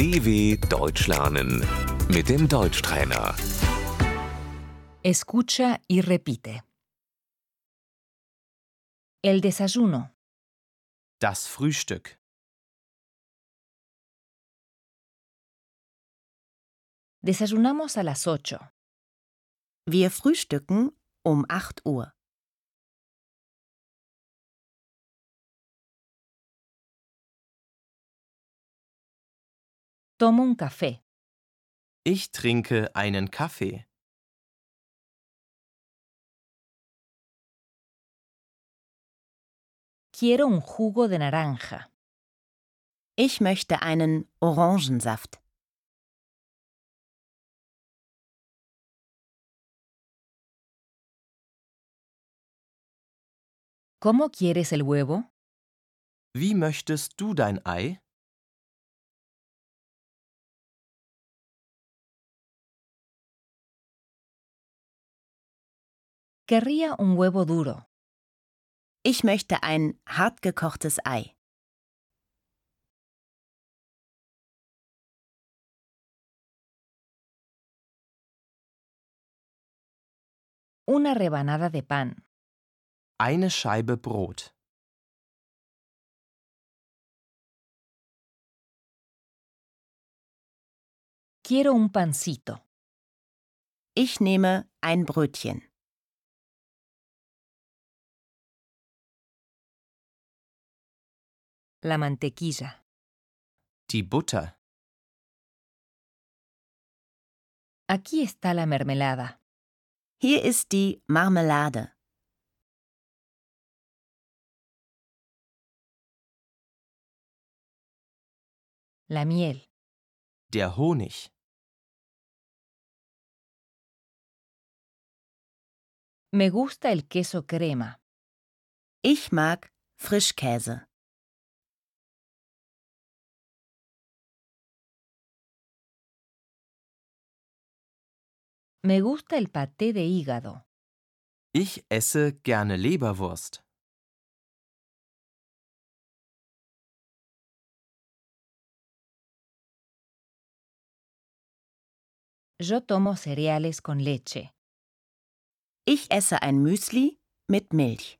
DW Deutsch lernen mit dem Deutschtrainer. Escucha y repite. El desayuno, Das Frühstück. desayunamos a las 8. Wir frühstücken um 8 Uhr. Tomo un café. Ich trinke einen Kaffee. Quiero un jugo de naranja. Ich möchte einen Orangensaft. ¿Cómo quieres el huevo? Wie möchtest du dein Ei? Querría un huevo duro. Ich möchte ein hartgekochtes Ei. Una rebanada de pan. Eine Scheibe Brot. Quiero un pancito. Ich nehme ein Brötchen. La mantequilla. Die Butter. Aquí está la mermelada. Hier ist die Marmelade. La miel. Der Honig. Me gusta el queso crema. Ich mag Frischkäse. Me gusta el paté de hígado. Ich esse gerne Leberwurst. Yo tomo cereales con leche. Ich esse ein Müsli mit Milch.